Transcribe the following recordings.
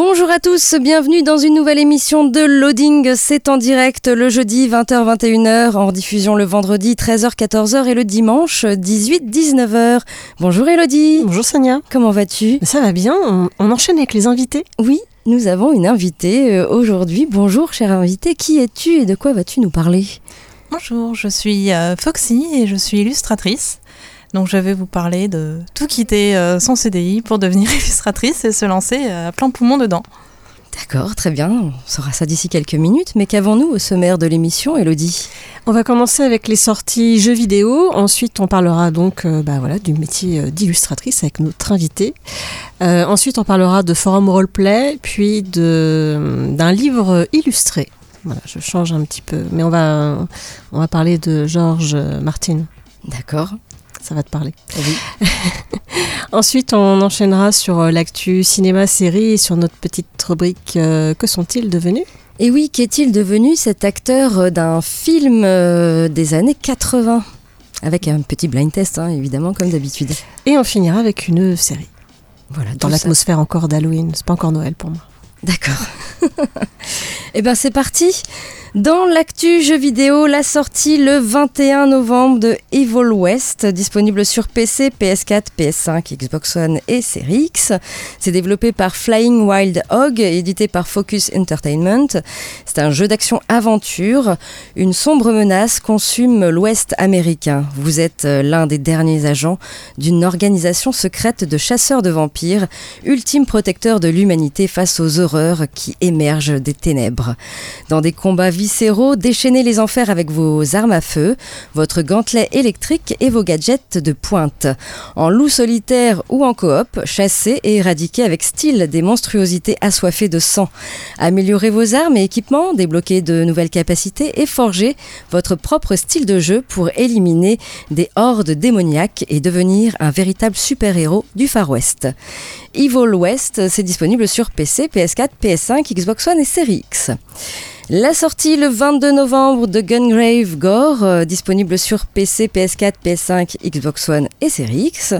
Bonjour à tous, bienvenue dans une nouvelle émission de Loading. C'est en direct le jeudi 20h-21h, en diffusion le vendredi 13h-14h et le dimanche 18-19h. Bonjour Elodie. Bonjour Sonia. Comment vas-tu? Ça va bien, on, on, enchaîne avec les invités. Oui, nous avons une invitée euh, aujourd'hui. Bonjour chère invitée, qui es-tu et de quoi vas-tu nous parler? Bonjour, je suis euh, Foxy et je suis illustratrice. Donc je vais vous parler de tout quitter euh, son CDI pour devenir illustratrice et se lancer euh, à plein poumon dedans. D'accord, très bien, on saura ça d'ici quelques minutes, mais qu'avons-nous au sommaire de l'émission, Elodie? On va commencer avec les sorties jeux vidéo, ensuite on parlera donc euh, bah, voilà, du métier d'illustratrice avec notre invité, euh, ensuite on parlera de forum roleplay, puis d'un livre illustré. Voilà, je change un petit peu, mais on va, on va parler de Georges Martin. D'accord ça va te parler. Oui. Ensuite, on enchaînera sur euh, l'actu cinéma-série et sur notre petite rubrique euh, Que sont-ils devenus? Et oui, qu'est-il devenu cet acteur euh, d'un film des années 80 Avec un petit blind test, hein, évidemment, comme d'habitude. Et on finira avec une série. Voilà, dans l'atmosphère encore d'Halloween. C'est pas encore Noël pour moi. D'accord. Eh bien, c'est parti. Dans l'actu jeu vidéo, la sortie le 21 novembre de Evil West, disponible sur PC, PS4, PS5, Xbox One et Series X. C'est développé par Flying Wild Hog, édité par Focus Entertainment. C'est un jeu d'action-aventure. Une sombre menace consume l'Ouest américain. Vous êtes euh, l'un des derniers agents d'une organisation secrète de chasseurs de vampires, ultime protecteur de l'humanité face aux horreurs qui émergent des ténèbres. Dans des combats viscéraux, déchaînez les enfers avec vos armes à feu, votre gantelet électrique et vos gadgets de pointe. En loup solitaire ou en coop, chassez et éradiquez avec style des monstruosités assoiffées de sang. Améliorez vos armes et équipements, débloquez de nouvelles capacités et forgez votre propre style de jeu pour éliminer des hordes démoniaques et devenir un véritable super-héros du Far West. Evil West, c'est disponible sur PC, PS4, PS5, Xbox One et Series X. La sortie le 22 novembre de Gungrave Gore, euh, disponible sur PC, PS4, PS5, Xbox One et Series X.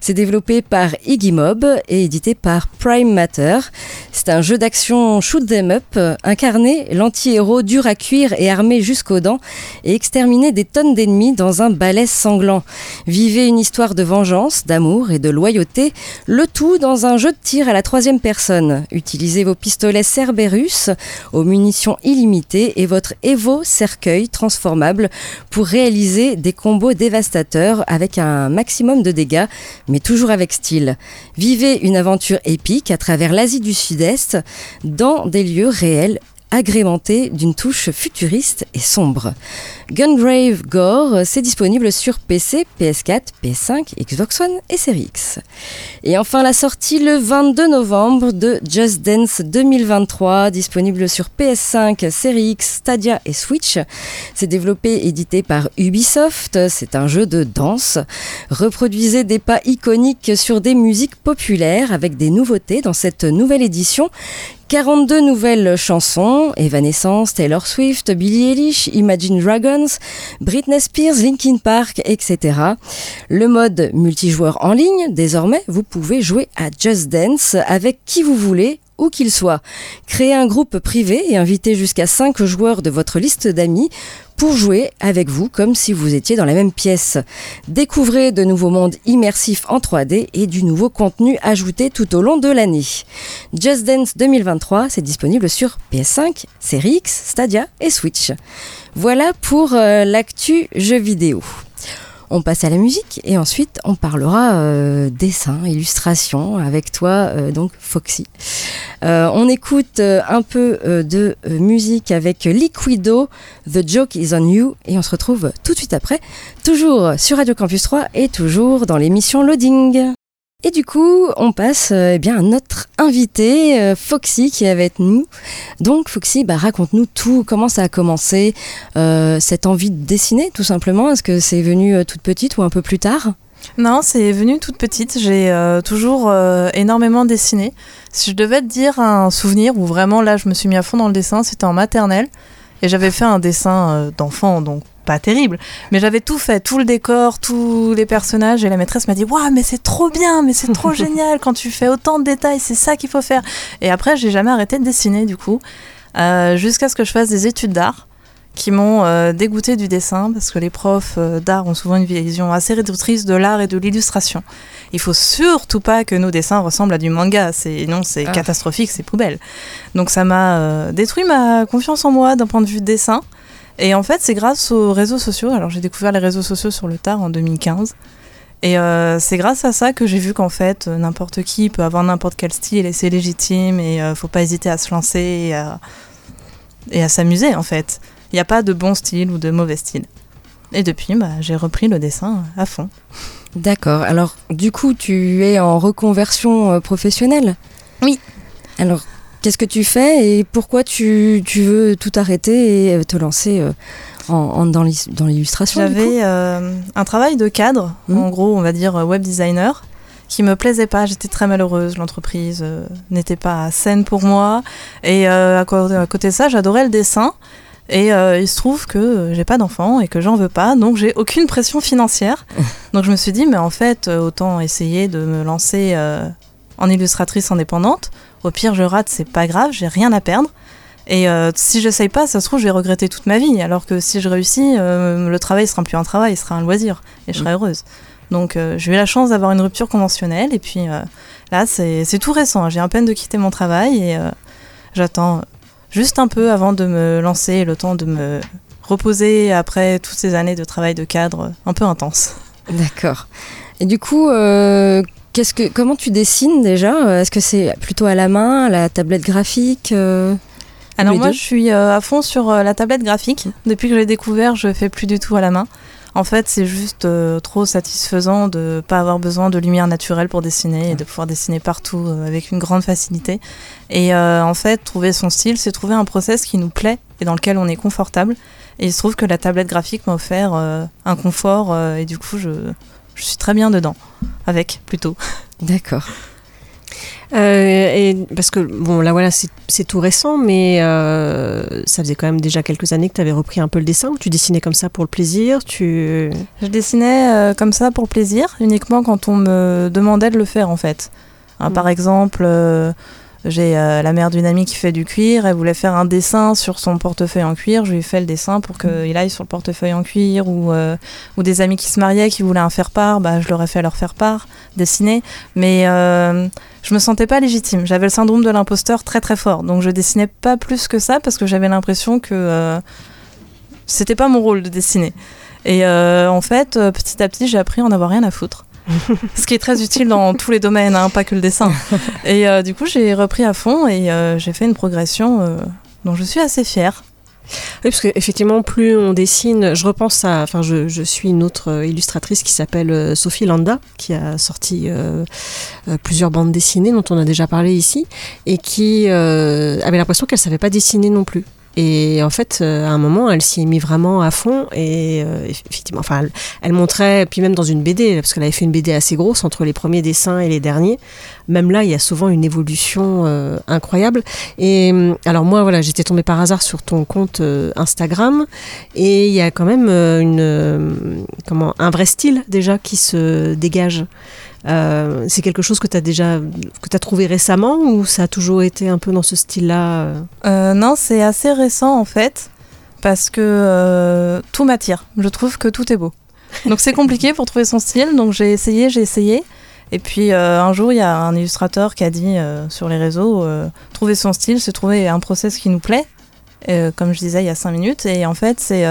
C'est développé par Iggy Mob et édité par Prime Matter. C'est un jeu d'action shoot them up, euh, incarné l'anti-héros dur à cuire et armé jusqu'aux dents et exterminer des tonnes d'ennemis dans un balai sanglant. Vivez une histoire de vengeance, d'amour et de loyauté, le tout dans un jeu de tir à la troisième personne. Utilisez vos pistolets Cerberus aux munitions illimité et votre Evo cercueil transformable pour réaliser des combos dévastateurs avec un maximum de dégâts, mais toujours avec style. Vivez une aventure épique à travers l'Asie du Sud-Est dans des lieux réels agrémenté d'une touche futuriste et sombre. Gungrave Gore, c'est disponible sur PC, PS4, PS5, Xbox One et Series X. Et enfin la sortie le 22 novembre de Just Dance 2023, disponible sur PS5, Series X, Stadia et Switch. C'est développé et édité par Ubisoft, c'est un jeu de danse. Reproduisez des pas iconiques sur des musiques populaires avec des nouveautés dans cette nouvelle édition 42 nouvelles chansons, Evanescence, Taylor Swift, Billie Eilish, Imagine Dragons, Britney Spears, Linkin Park, etc. Le mode multijoueur en ligne, désormais, vous pouvez jouer à Just Dance avec qui vous voulez où qu'il soit. Créez un groupe privé et invitez jusqu'à 5 joueurs de votre liste d'amis pour jouer avec vous comme si vous étiez dans la même pièce. Découvrez de nouveaux mondes immersifs en 3D et du nouveau contenu ajouté tout au long de l'année. Just Dance 2023, c'est disponible sur PS5, Series X, Stadia et Switch. Voilà pour euh, l'actu jeux vidéo. On passe à la musique et ensuite on parlera euh, dessin, illustration avec toi, euh, donc Foxy. Euh, on écoute euh, un peu de musique avec Liquido, The Joke is on You et on se retrouve tout de suite après, toujours sur Radio Campus 3 et toujours dans l'émission Loading. Et du coup, on passe euh, eh bien, à notre invité, euh, Foxy, qui est avec nous. Donc, Foxy, bah, raconte-nous tout, comment ça a commencé, euh, cette envie de dessiner, tout simplement? Est-ce que c'est venu toute petite ou un peu plus tard? Non, c'est venu toute petite. J'ai toujours énormément dessiné. Si je devais te dire un souvenir où vraiment là je me suis mis à fond dans le dessin, c'était en maternelle. Et j'avais fait un dessin d'enfant, donc pas terrible. Mais j'avais tout fait, tout le décor, tous les personnages. Et la maîtresse m'a dit Waouh, mais c'est trop bien, mais c'est trop génial quand tu fais autant de détails, c'est ça qu'il faut faire. Et après, j'ai jamais arrêté de dessiner du coup, euh, jusqu'à ce que je fasse des études d'art qui m'ont euh, dégoûté du dessin parce que les profs euh, d'art ont souvent une vision assez réductrice de l'art et de l'illustration. Il faut surtout pas que nos dessins ressemblent à du manga, c'est non, c'est Ah. catastrophique, c'est poubelle. Donc ça m'a euh, détruit ma confiance en moi d'un point de vue dessin. Et en fait, c'est grâce aux réseaux sociaux. Alors j'ai découvert les réseaux sociaux sur le tard en 2015. Et euh, c'est grâce à ça que j'ai vu qu'en fait, euh, n'importe qui peut avoir n'importe quel style et c'est légitime et euh, faut pas hésiter à se lancer et à, et à s'amuser en fait. Il n'y a pas de bon style ou de mauvais style. Et depuis, bah, j'ai repris le dessin à fond. D'accord. Alors, du coup, tu es en reconversion euh, professionnelle? Oui. Alors, qu'est-ce que tu fais et pourquoi tu, tu veux tout arrêter et te lancer euh, en, en- dans l'illustration J'avais euh, un travail de cadre, Mhm. en gros, on va dire euh, web designer, qui me plaisait pas. J'étais très malheureuse. L'entreprise euh, n'était pas saine pour moi. Et euh, à, côté de ça, j'adorais le dessin. Et euh, il se trouve que j'ai pas d'enfant et que j'en veux pas, donc j'ai aucune pression financière. donc je me suis dit, mais en fait, autant essayer de me lancer euh, en illustratrice indépendante. Au pire, je rate, c'est pas grave, j'ai rien à perdre. Et euh, si j'essaye pas, ça se trouve, je vais regretter toute ma vie. Alors que si je réussis, euh, le travail sera plus un travail, il sera un loisir. Et je serai heureuse. Donc euh, j'ai eu la chance d'avoir une rupture conventionnelle. Et puis euh, là, c'est tout récent. hein. J'ai à peine de quitter mon travail et j'attends juste un peu avant de me lancer, le temps de me reposer après toutes ces années de travail de cadre un peu intense. D'accord. Et du coup, euh, qu'est-ce que, comment tu dessines déjà Est-ce que c'est plutôt à la main, à la tablette graphique euh, Alors moi, deux je suis euh, à fond sur euh, la tablette graphique. Depuis que je l'ai découvert, je fais plus du tout à la main. En fait, c'est juste euh, trop satisfaisant de pas avoir besoin de lumière naturelle pour dessiner et de pouvoir dessiner partout euh, avec une grande facilité. Et euh, en fait, trouver son style, c'est trouver un process qui nous plaît et dans lequel on est confortable. Et il se trouve que la tablette graphique m'a offert euh, un confort euh, et du coup, je, je suis très bien dedans. Avec, plutôt. D'accord. Euh, et parce que, bon, là voilà, c'est tout récent, mais euh, ça faisait quand même déjà quelques années que tu avais repris un peu le dessin, ou tu dessinais comme ça pour le plaisir, tu... Je dessinais euh, comme ça pour le plaisir, uniquement quand on me demandait de le faire en fait. Hein, Mm. Par exemple, euh, j'ai euh, la mère d'une amie qui fait du cuir, elle voulait faire un dessin sur son portefeuille en cuir, je lui ai fait le dessin pour qu'il aille sur le portefeuille en cuir, ou, euh, ou des amis qui se mariaient qui voulaient un faire-part, bah, je leur ai fait leur faire-part, dessiner. Mais euh, je me sentais pas légitime, j'avais le syndrome de l'imposteur très très fort, donc je dessinais pas plus que ça parce que j'avais l'impression que c'était pas mon rôle de dessiner. Et en fait, petit à petit, j'ai appris à en avoir rien à foutre. Ce qui est très utile dans tous les domaines, hein, pas que le dessin. Et euh, du coup, j'ai repris à fond et euh, j'ai fait une progression euh, dont je suis assez fière. Oui, parce qu'effectivement, plus on dessine, je repense à. Enfin, je, suis une autre illustratrice qui s'appelle Sophie Landa, qui a sorti plusieurs bandes dessinées dont on a déjà parlé ici, et qui avait l'impression qu'elle savait pas dessiner non plus. Et en fait, euh, à un moment, elle s'y est mis vraiment à fond. Et euh, effectivement, enfin, elle, elle montrait, puis même dans une BD, parce qu'elle avait fait une BD assez grosse entre les premiers dessins et les derniers. Même là, il y a souvent une évolution euh, incroyable. Et euh, alors moi, voilà, j'étais tombée par hasard sur ton compte euh, Instagram, et il y a quand même une, comment, un vrai style déjà qui se dégage. Euh, c'est quelque chose que tu as déjà que as trouvé récemment ou ça a toujours été un peu dans ce style-là euh? Euh, non, c'est assez récent en fait, parce que tout m'attire. Je trouve que tout est beau. Donc c'est compliqué pour trouver son style, donc j'ai essayé, j'ai essayé. Et puis un jour, il y a un illustrateur qui a dit sur les réseaux, trouver son style, c'est trouver un process qui nous plaît, comme je disais il y a cinq minutes. Et en fait, c'est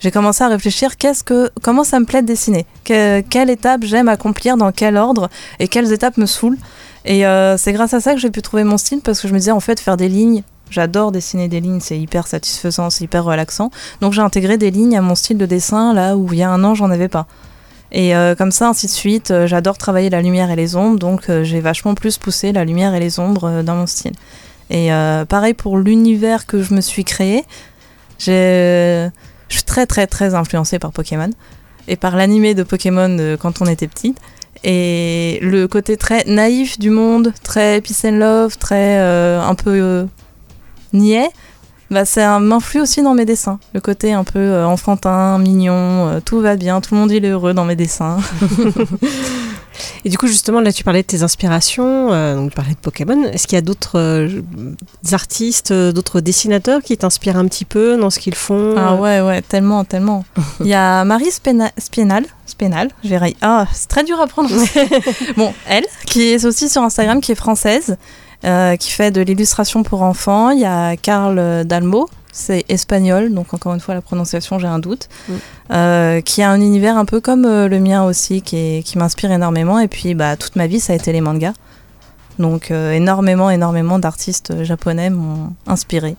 j'ai commencé à réfléchir qu'est-ce que, comment ça me plaît de dessiner, Que- quelle étape j'aime accomplir, dans quel ordre, et quelles étapes me saoulent? Et euh, c'est grâce à ça que j'ai pu trouver mon style parce que je me disais en fait faire des lignes. J'adore dessiner des lignes, c'est hyper satisfaisant, c'est hyper relaxant. Donc j'ai intégré des lignes à mon style de dessin là où il y a un an j'en avais pas. Et euh, comme ça, ainsi de suite, euh, j'adore travailler la lumière et les ombres, donc j'ai vachement plus poussé la lumière et les ombres dans mon style. Et pareil pour l'univers que je me suis créé, j'ai- je suis très très très influencée par Pokémon et par l'animé de Pokémon euh, quand on était petite. Et le côté très naïf du monde, très peace and love, très euh, un peu euh, niais, bah, ça m'influe aussi dans mes dessins. Le côté un peu enfantin, mignon, tout va bien, tout le monde il est heureux dans mes dessins. Et du coup, justement, là, tu parlais de tes inspirations, euh, donc tu parlais de Pokémon. Est-ce qu'il y a d'autres euh, artistes, euh, d'autres dessinateurs qui t'inspirent un petit peu dans ce qu'ils font Ah ouais, ouais, tellement, tellement. Il y a Marie Spena- Spienal, Spienal, j'ai Ah, c'est très dur à prononcer. bon, elle, qui est aussi sur Instagram, qui est française, euh, qui fait de l'illustration pour enfants. Il y a Karl Dalmo, c'est espagnol, donc encore une fois, la prononciation, j'ai un doute. Mm. Euh, qui a un univers un peu comme euh, le mien aussi, qui, est- qui m'inspire énormément. Et puis, bah, toute ma vie, ça a été les mangas. Donc, euh, énormément, énormément d'artistes japonais m'ont inspiré.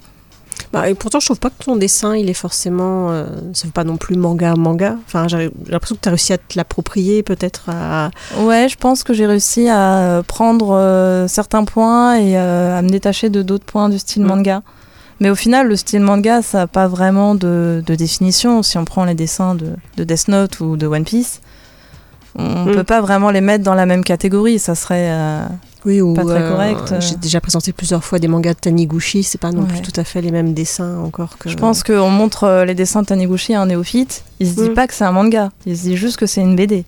Bah, et pourtant, je trouve pas que ton dessin, il est forcément. euh, ça veut pas non plus manga, manga. Enfin, j'ai l'impression que tu as réussi à te l'approprier, peut-être. À... Ouais, je pense que j'ai réussi à prendre euh, certains points et euh, à me détacher de d'autres points du style Mm. manga. Mais au final, le style manga, ça n'a pas vraiment de, de définition. Si on prend les dessins de, de Death Note ou de One Piece, on ne Mm. peut pas vraiment les mettre dans la même catégorie. Ça serait euh, Oui, ou pas très euh, correct. J'ai déjà présenté plusieurs fois des mangas de Taniguchi. C'est pas non Ouais. plus tout à fait les mêmes dessins encore que. Je pense qu'on montre euh, les dessins de Taniguchi à un néophyte. Il se dit Mm. pas que c'est un manga. Il se dit juste que c'est une BD.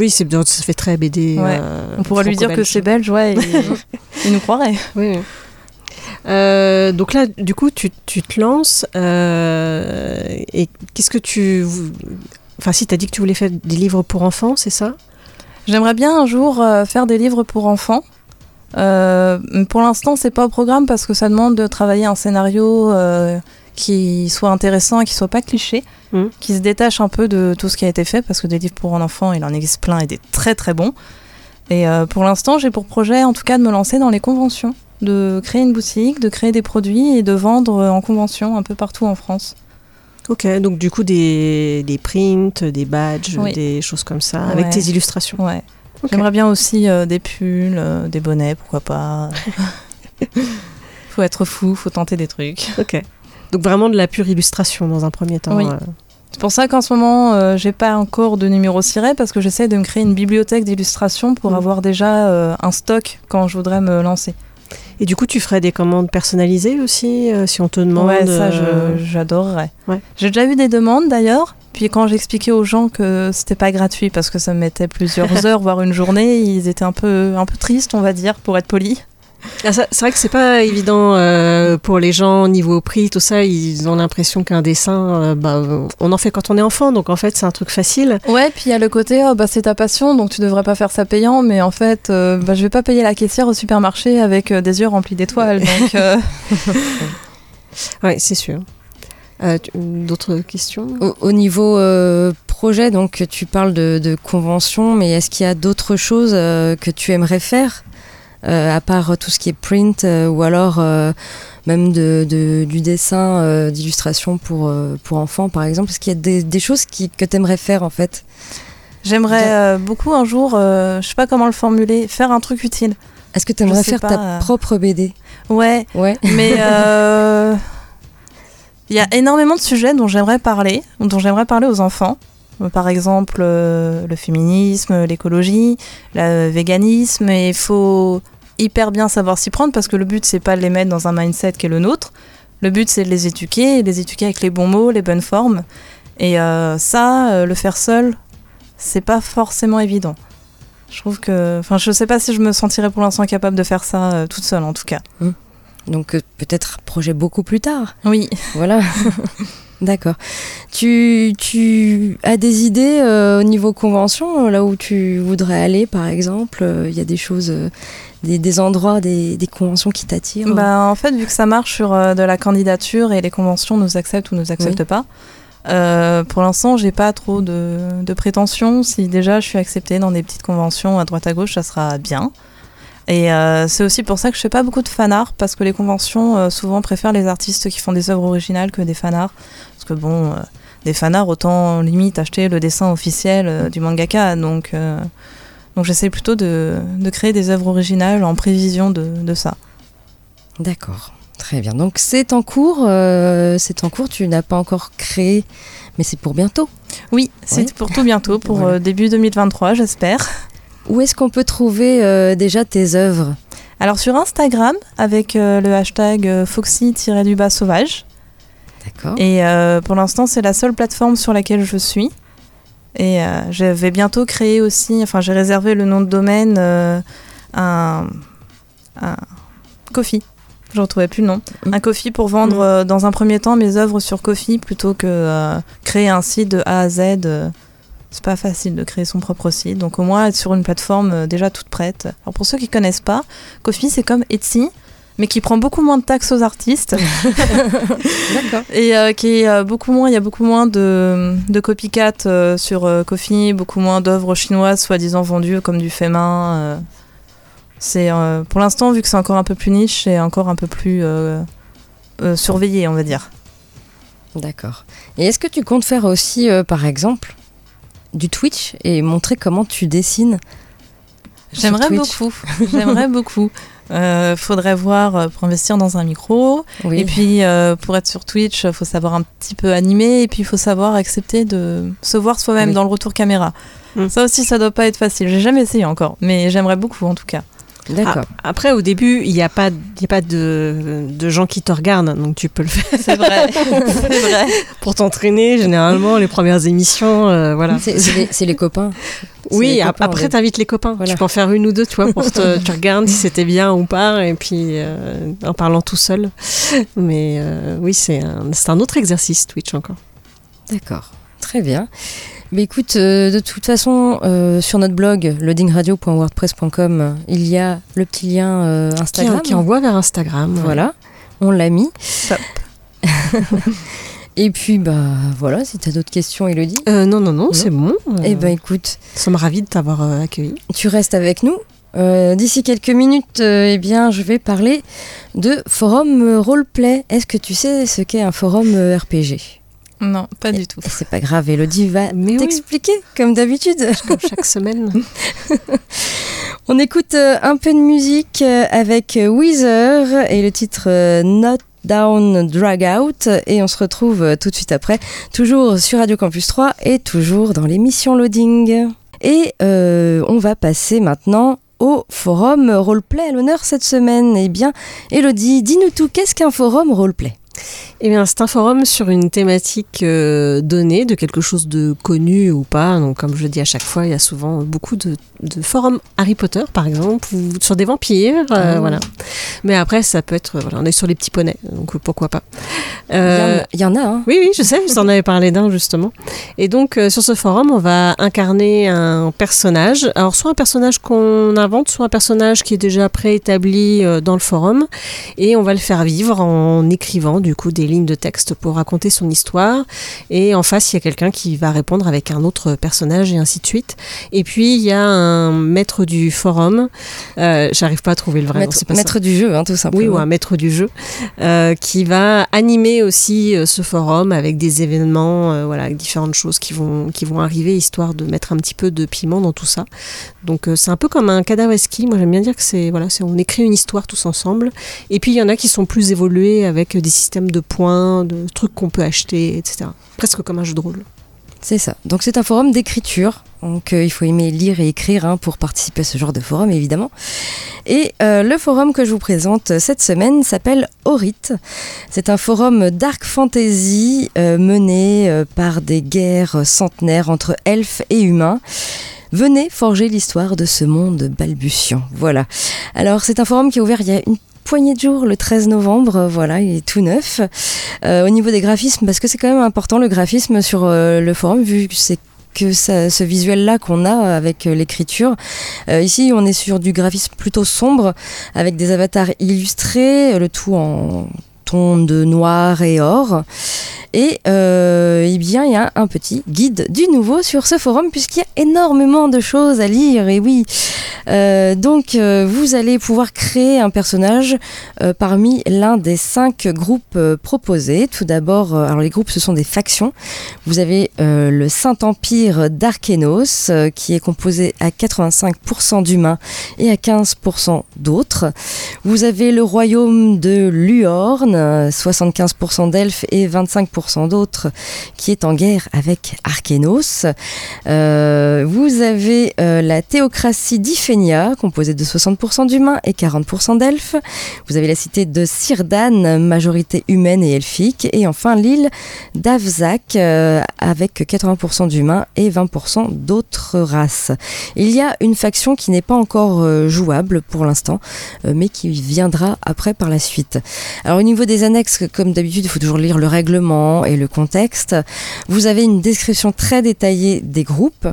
Oui, c'est ça fait très BD. Ouais. euh, on pourrait lui dire que c'est belge, ouais. et il nous croirait. Oui. Euh, donc là, du coup, tu, tu te lances euh, et qu'est-ce que tu... Enfin, si, tu as dit que tu voulais faire des livres pour enfants, c'est ça? J'aimerais bien un jour euh, faire des livres pour enfants. Euh, pour l'instant, c'est pas au programme parce que ça demande de travailler un scénario qui soit intéressant et qui soit pas cliché, Mm. qui se détache un peu de tout ce qui a été fait parce que des livres pour un enfant, il en existe plein et des très très bons. Et pour l'instant, j'ai pour projet en tout cas de me lancer dans les conventions, de créer une boutique, de créer des produits et de vendre euh, en convention un peu partout en France. Ok, donc du coup, des, des prints, des badges, Oui. des choses comme ça, avec tes illustrations. Ouais. J'aimerais bien aussi euh, des pulls, euh, des bonnets, pourquoi pas. faut être fou, faut tenter des trucs. Ok. Donc vraiment de la pure illustration dans un premier temps. Oui. euh. C'est pour ça qu'en ce moment, euh, j'ai pas encore de numéro ciré parce que j'essaie de me créer une bibliothèque d'illustrations pour Mm. avoir déjà euh, un stock quand je voudrais me lancer. Et du coup, tu ferais des commandes personnalisées aussi, euh, si on te demande ouais, ça, euh, j'adorerais. Ouais. J'ai déjà eu des demandes d'ailleurs. Puis quand j'expliquais aux gens que c'était pas gratuit parce que ça me mettait plusieurs heures, voire une journée, ils étaient un peu, un peu tristes, on va dire, pour être polis. Ah, ça- c'est vrai que c'est pas évident euh, pour les gens niveau prix, tout ça. Ils ont l'impression qu'un dessin, euh, bah, on en fait quand on est enfant, donc en fait c'est un truc facile. Ouais, puis il y a le côté, oh, bah, c'est ta passion, donc tu devrais pas faire ça payant, mais en fait, euh, bah, je vais pas payer la caissière au supermarché avec euh, des yeux remplis d'étoiles. Donc, euh, Ouais, c'est sûr. Euh, D'autres questions? Au, au niveau euh, projet, donc tu parles de, de convention, mais est-ce qu'il y a d'autres choses euh, que tu aimerais faire? euh, à part tout ce qui est print euh, ou alors euh, même de, de- du dessin, euh, d'illustration pour, euh, pour enfants par exemple Est-ce qu'il y a des, des choses qui, que tu aimerais faire en fait? J'aimerais euh, beaucoup un jour, euh, je sais pas comment le formuler, faire un truc utile. Est-ce que tu aimerais faire pas, ta euh. propre BD Ouais, Ouais. mais euh, il y a énormément de sujets dont j'aimerais parler, dont j'aimerais parler aux enfants. Euh, Par exemple, euh, le féminisme, l'écologie, le véganisme, et il faut hyper bien savoir s'y prendre parce que le but c'est pas de les mettre dans un mindset qui est le nôtre. Le but c'est de les éduquer, et les éduquer avec les bons mots, les bonnes formes. Et euh, ça, euh, le faire seul, c'est pas forcément évident. Je trouve que, enfin, je sais pas si je me sentirais pour l'instant capable de faire ça euh, toute seule en tout cas. Donc euh, peut-être projet beaucoup plus tard. Oui. Voilà. D'accord. Tu, tu as des idées euh, au niveau convention, euh, là où tu voudrais aller par exemple euh, Il y a des choses, euh, des, des endroits, des, des conventions qui t'attirent? Bah, en fait, vu que ça marche sur de la candidature et les conventions nous acceptent ou nous acceptent Oui. pas, pour l'instant, j'ai pas trop de, de prétentions. Si déjà je suis acceptée dans des petites conventions à droite à gauche, ça sera bien. Et euh, c'est aussi pour ça que je fais pas beaucoup de fan art parce que les conventions euh, souvent préfèrent les artistes qui font des œuvres originales que des fan art. Parce que bon, euh, des fan art, autant limite acheter le dessin officiel du mangaka. Donc, donc j'essaie plutôt de, de créer des œuvres originales en prévision de, de ça. D'accord, très bien. Donc c'est en cours, euh, c'est en cours, tu n'as pas encore créé, mais c'est pour bientôt. Oui, c'est Oui. pour tout bientôt, pour Voilà. euh, début 2023, j'espère. Où est-ce qu'on peut trouver euh, déjà tes œuvres? Alors sur Instagram, avec euh, le hashtag euh, foxy-du-bas sauvage. D'accord. Et euh, pour l'instant, c'est la seule plateforme sur laquelle je suis. Et je vais bientôt créer aussi, enfin j'ai réservé le nom de domaine, un, un Kofi. Je ne retrouvais plus le nom. Mm. Un Kofi pour vendre Mm. dans un premier temps mes œuvres sur Kofi plutôt que créer un site de A à Z. c'est pas facile de créer son propre site. Donc au moins être sur une plateforme euh, déjà toute prête. Alors pour ceux qui connaissent pas, Kofi c'est comme Etsy, mais qui prend beaucoup moins de taxes aux artistes. D'accord. Et euh, qui est euh, beaucoup moins, il y a beaucoup moins de, de copycat euh, sur Kofi, beaucoup moins d'œuvres chinoises soi-disant vendues comme du fait main. c'est pour l'instant, vu que c'est encore un peu plus niche, c'est encore un peu plus surveillé, on va dire. D'accord. Et est-ce que tu comptes faire aussi, par exemple, du Twitch et montrer comment tu dessines J'aimerais beaucoup. J'aimerais beaucoup. Euh, faudrait voir euh, pour investir dans un micro. Oui. Et puis euh, pour être sur Twitch, il faut savoir un petit peu animer et puis il faut savoir accepter de se voir soi-même Oui. dans le retour caméra. Mm. Ça aussi, ça doit pas être facile. J'ai jamais essayé encore, mais j'aimerais beaucoup en tout cas. D'accord. Après, au début, il n'y a pas, y a pas de, de gens qui te regardent, donc tu peux le faire C'est vrai. c'est vrai. pour t'entraîner. Généralement, les premières émissions, euh, voilà. C'est les, copains. Oui, les copains, après, t'invites les copains. Voilà. Tu peux en faire une ou deux, tu vois, pour te, tu regardes si c'était bien ou pas, et puis euh, en parlant tout seul. Mais euh, oui, c'est un, c'est un autre exercice, Twitch encore. D'accord, très bien. Mais écoute, euh, de toute façon, euh, sur notre blog loadingradio.wordpress.com, euh, il y a le petit lien euh, Qui, Instagram. qui envoie vers Instagram. Voilà, on l'a mis. Top. Et puis, bah voilà, si tu as d'autres questions, Elodie. Euh, non, non, non, c'est bon. Eh ben écoute, Nous sommes ravis de t'avoir accueilli. tu restes avec nous. D'ici quelques minutes, eh bien, je vais parler de forum roleplay. Est-ce que tu sais ce qu'est un forum RPG Non, pas du tout. C'est pas grave, Elodie va Mais oui. t'expliquer, comme d'habitude. Comme chaque semaine. On écoute euh, un peu de musique euh, avec euh, Weezer et le titre Not Down Drag Out et on se retrouve tout de suite après, toujours sur Radio Campus 3 et toujours dans l'émission Loading. Et euh, on va passer maintenant au forum roleplay à l'honneur cette semaine. Eh bien, Elodie, dis-nous tout, qu'est-ce qu'un forum roleplay? Eh bien, c'est un forum sur une thématique euh, donnée, de quelque chose de connu ou pas. Donc, comme je le dis à chaque fois, il y a souvent beaucoup de, de forums Harry Potter, par exemple, ou sur des vampires, euh, Ah. voilà. Mais après, ça peut être, voilà, on est sur les petits poneys, donc pourquoi pas. Il y en Euh, a- Il y en a, hein oui, oui, je sais, je t'en avais parlé d'un justement. Et donc, euh, sur ce forum, on va incarner un personnage. Alors, soit un personnage qu'on invente, soit un personnage qui est déjà préétabli euh, dans le forum. Et on va le faire vivre en écrivant, du coup, des lignes de texte pour raconter son histoire. Et en face, il y a quelqu'un qui va répondre avec un autre personnage et ainsi de suite. Et puis, il y a un maître du forum. Euh, J'arrive pas à trouver le vrai Maître, c'est pas ça. maître du jeu, hein, tout simplement. Oui, ou un maître du jeu, euh, qui va animer aussi euh, ce forum avec des événements, euh, voilà, avec différentes choses qui vont, qui vont arriver, histoire de mettre un petit peu de piment dans tout ça. Donc c'est un peu comme un Kadaweski. Moi j'aime bien dire que c'est voilà, c'est on écrit une histoire tous ensemble. Et puis il y en a qui sont plus évolués avec des systèmes de points, de trucs qu'on peut acheter, etc. Presque comme un jeu de rôle. C'est ça. Donc c'est un forum d'écriture. Donc euh, il faut aimer lire et écrire hein, pour participer à ce genre de forum évidemment. Et euh, le forum que je vous présente cette semaine s'appelle Orite. C'est un forum dark fantasy euh, mené euh, par des guerres centenaires entre elfes et humains. Venez forger l'histoire de ce monde balbutiant. Voilà. Alors c'est un forum qui est ouvert il y a une poignée de jours le 13 novembre, voilà, il est tout neuf. Euh, au niveau des graphismes, parce que c'est quand même important le graphisme sur euh, le forum, vu que c'est que ce visuel-là qu'on a avec euh, l'écriture. Ici, on est sur du graphisme plutôt sombre, avec des avatars illustrés, le tout en ton de noir et or. Et euh, eh bien, il y a un petit guide du nouveau sur ce forum puisqu'il y a énormément de choses à lire. Et oui, euh, donc euh, vous allez pouvoir créer un personnage parmi l'un des cinq groupes proposés. Tout d'abord, alors les groupes, ce sont des factions. Vous avez le Saint-Empire d'Arkenos euh, qui est composé à 85% d'humains et à 15% d'autres. Vous avez le royaume de Luorn, euh, 75% d'elfes et 25% d'autres, qui est en guerre avec Arkenos. Euh, vous avez euh, la théocratie d'Ifenia, composée de 60% d'humains et 40% d'elfes. Vous avez la cité de Sirdan, majorité humaine et elfique. Et enfin l'île d'Avzak, euh, avec 80% d'humains et 20% d'autres races. Il y a une faction qui n'est pas encore jouable pour l'instant, mais qui viendra après par la suite. Alors au niveau des annexes, comme d'habitude, il faut toujours lire le règlement et le contexte. Vous avez une description très détaillée des groupes.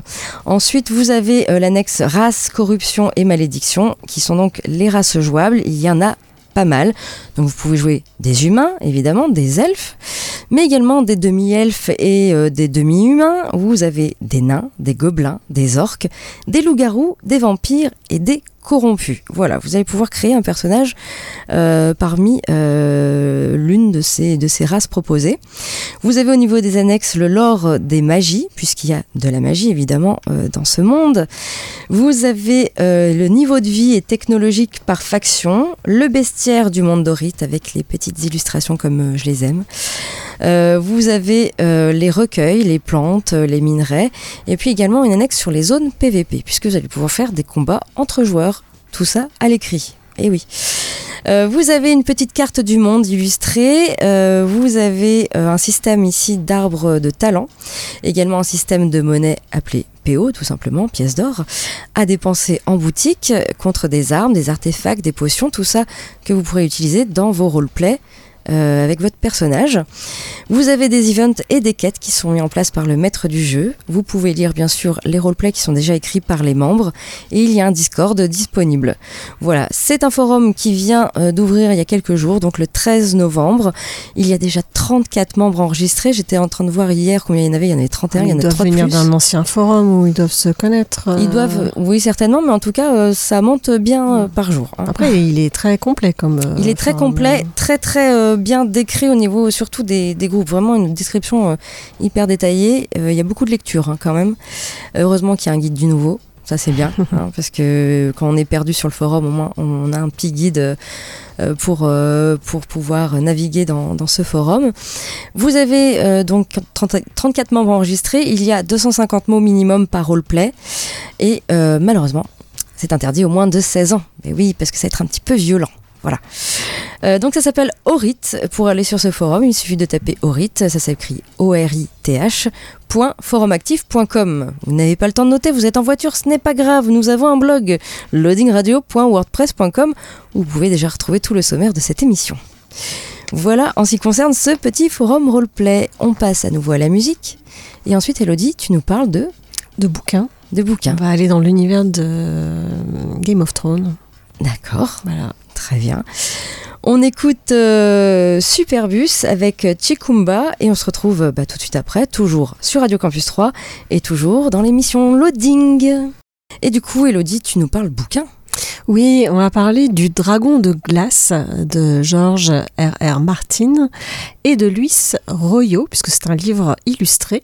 Ensuite, vous avez euh, l'annexe race, corruption et malédiction, qui sont donc les races jouables. Il y en a pas mal. Donc vous pouvez jouer des humains, évidemment, des elfes, mais également des demi-elfes et euh, des demi-humains. Vous avez des nains, des gobelins, des orques, des loups-garous, des vampires et des corrompus. Voilà, vous allez pouvoir créer un personnage euh, parmi euh, l'une de ces, de ces races proposées. Vous avez au niveau des annexes le lore des magies, puisqu'il y a de la magie évidemment euh, dans ce monde. Vous avez le niveau de vie et technologique par faction, le bestiaire du monde d'Orite avec les petites illustrations comme je les aime. Vous avez les recueils, les plantes, les minerais, et puis également une annexe sur les zones PVP, puisque vous allez pouvoir faire des combats entre joueurs. Tout ça à l'écrit. Et oui. Euh, vous avez une petite carte du monde illustrée. Euh, vous avez euh, un système ici d'arbres de talent. Également un système de monnaie appelé PO, tout simplement, pièce d'or, à dépenser en boutique contre des armes, des artefacts, des potions, tout ça que vous pourrez utiliser dans vos roleplays euh, avec votre personnage. Vous avez des events et des quêtes qui sont mis en place par le maître du jeu. Vous pouvez lire bien sûr les roleplays qui sont déjà écrits par les membres et il y a un Discord disponible. Voilà, c'est un forum qui vient euh, d'ouvrir il y a quelques jours, donc le 13 novembre. Il y a déjà 34 membres enregistrés. J'étais en train de voir hier combien il y en avait. Il y en avait 31, il y en Ils a doivent 3 de venir plus. d'un ancien forum où ils doivent se connaître. Ils euh, doivent, oui certainement, mais en tout cas ça monte bien par jour. hein. Après, il est très complet comme. Il est très complet, très très euh, bien décrit au niveau surtout des, des groupes. Vraiment une description euh, hyper détaillée. Euh, Il y a beaucoup de lectures hein, quand même. Heureusement qu'il y a un guide du nouveau. Ça c'est bien, hein, parce que quand on est perdu sur le forum, au moins on a un petit guide pour, pour pouvoir naviguer dans, dans ce forum. Vous avez euh, donc 30 34 membres enregistrés, il y a 250 mots minimum par roleplay, et euh, malheureusement, c'est interdit au moins de 16 ans. Mais oui, parce que ça va être un petit peu violent. Voilà. Euh, donc ça s'appelle Orit. Pour aller sur ce forum, il suffit de taper Orit, ça s'écrit O-R-I-T-H, forumactif.com. Vous n'avez pas le temps de noter, vous êtes en voiture, ce n'est pas grave. Nous avons un blog, loadingradio.wordpress.com, où vous pouvez déjà retrouver tout le sommaire de cette émission. Voilà en ce qui concerne ce petit forum roleplay. On passe à nouveau à la musique. Et ensuite, Elodie, tu nous parles de De bouquins. De bouquins. On va aller dans l'univers de Game of Thrones. D'accord. Voilà. Très bien. On écoute euh, Superbus avec Chikumba et on se retrouve bah, tout de suite après, toujours sur Radio Campus 3 et toujours dans l'émission Loading. Et du coup, Elodie, tu nous parles bouquin Oui, on va parler du Dragon de glace de George R.R. Martin et de Luis Royo, puisque c'est un livre illustré.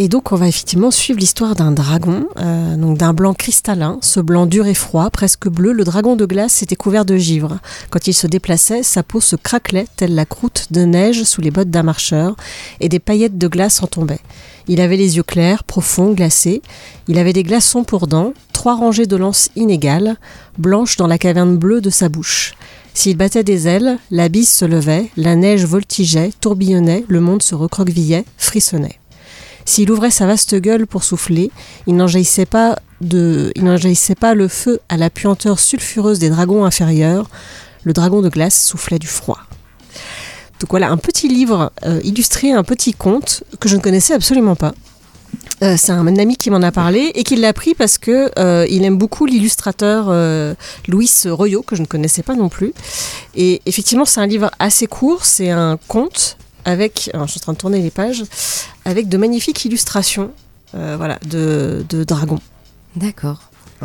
Et donc, on va effectivement suivre l'histoire d'un dragon, euh, donc d'un blanc cristallin, ce blanc dur et froid, presque bleu. Le dragon de glace était couvert de givre. Quand il se déplaçait, sa peau se craquelait, telle la croûte de neige sous les bottes d'un marcheur, et des paillettes de glace en tombaient. Il avait les yeux clairs, profonds, glacés. Il avait des glaçons pour dents, trois rangées de lances inégales, blanches dans la caverne bleue de sa bouche. S'il battait des ailes, la bise se levait, la neige voltigeait, tourbillonnait, le monde se recroquevillait, frissonnait. S'il ouvrait sa vaste gueule pour souffler, il n'en jaillissait pas de, il pas le feu à la puanteur sulfureuse des dragons inférieurs. Le dragon de glace soufflait du froid. Donc voilà, un petit livre euh, illustré, un petit conte que je ne connaissais absolument pas. Euh, c'est un ami qui m'en a parlé et qui l'a pris parce que euh, il aime beaucoup l'illustrateur euh, Luis Royo que je ne connaissais pas non plus. Et effectivement, c'est un livre assez court, c'est un conte avec, alors, je suis en train de tourner les pages, avec de magnifiques illustrations, euh, voilà, de, de dragons. D'accord.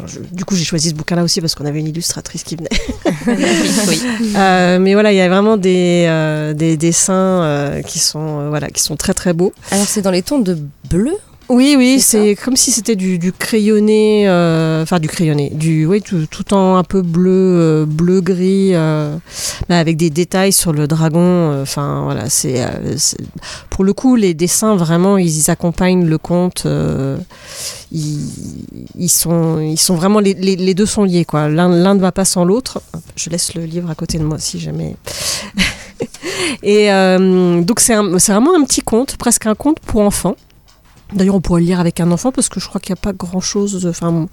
Je- du coup, j'ai choisi ce bouquin-là aussi parce qu'on avait une illustratrice qui venait. Euh, mais voilà, il y a vraiment des, euh, des dessins euh, qui sont euh, voilà, qui sont très très beaux. Alors c'est dans les tons de bleu Oui, oui, C'est comme si c'était du, du crayonné, euh, enfin du crayonné, du oui, tout, tout en un peu bleu, euh, bleu gris, euh, avec des détails sur le dragon. euh, Enfin voilà, c'est pour le coup les dessins vraiment ils, accompagnent le conte. ils, ils sont ils sont vraiment les, les- les deux sont liés quoi. L'un ne va pas sans l'autre. Je laisse le livre à côté de moi si jamais. Et donc c'est vraiment un petit conte, presque un conte pour enfants. D'ailleurs, on pourrait le lire avec un enfant parce que je crois qu'il n'y a pas grand chose. Enfin,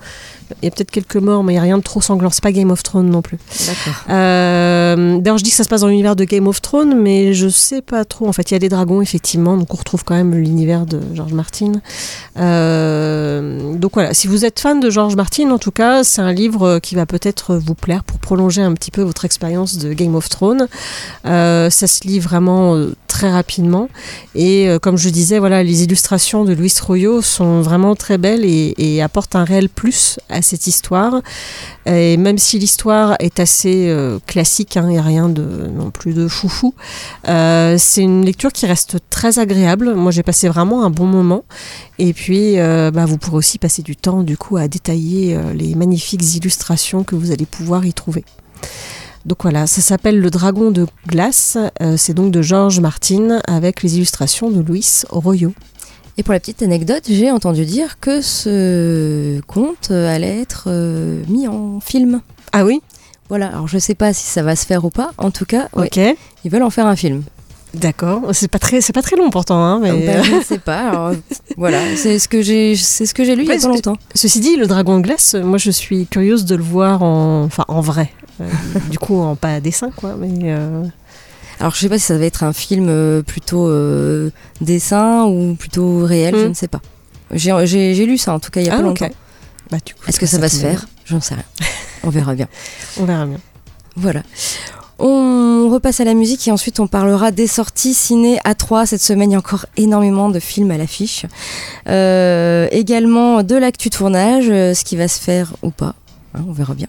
il y a peut-être quelques morts, mais il n'y a rien de trop sanglant. C'est pas Game of Thrones non plus. D'accord. Euh, D'ailleurs, je dis que ça se passe dans l'univers de Game of Thrones, mais je sais pas trop. En fait, il y a des dragons, effectivement, donc on retrouve quand même l'univers de George Martin. Euh, donc voilà, si vous êtes fan de George Martin, en tout cas, c'est un livre qui va peut-être vous plaire pour prolonger un petit peu votre expérience de Game of Thrones. Euh, ça se lit vraiment très rapidement. Et euh, comme je disais, voilà, les illustrations de Luis Royo sont vraiment très belles et, apportent un réel plus à cette histoire. Et même si l'histoire est assez euh, classique, il n'y a rien de, non plus de foufou, euh, c'est une lecture qui reste très agréable. Moi, j'ai passé vraiment un bon moment. Et puis, bah, vous pourrez aussi passer du temps, du coup, à détailler les magnifiques illustrations que vous allez pouvoir y trouver. Donc voilà, ça s'appelle Le Dragon de glace. Euh, c'est donc de George Martin avec les illustrations de Luis Royo. Et pour la petite anecdote, j'ai entendu dire que ce conte allait être euh, mis en film. Ah oui? Voilà, alors je sais pas si ça va se faire ou pas. En tout cas, ouais, ils veulent en faire un film. D'accord. C'est pas très, c'est pas très long pourtant, hein, mais. Ben, je ne sais pas. alors, voilà, c'est ce que j'ai, c'est ce que j'ai lu il y a pas longtemps. Ceci dit, le dragon de glace, moi je suis curieuse de le voir en, enfin, en vrai. Euh, du coup, en pas à dessin, quoi. Mais euh, Alors je sais pas si ça va être un film euh, plutôt euh, dessin ou plutôt réel, je Hmm. ne sais pas. J'ai, j'ai- j'ai lu ça en tout cas il y a Ah, pas longtemps. bah, Est-ce que ça va se faire? J'en sais rien. On verra bien. On verra bien. Voilà. On repasse à la musique et ensuite on parlera des sorties ciné à 3 cette semaine. Il y a encore énormément de films à l'affiche. Euh, également de l'actu tournage, euh, ce qui va se faire ou pas. Hein, on verra bien.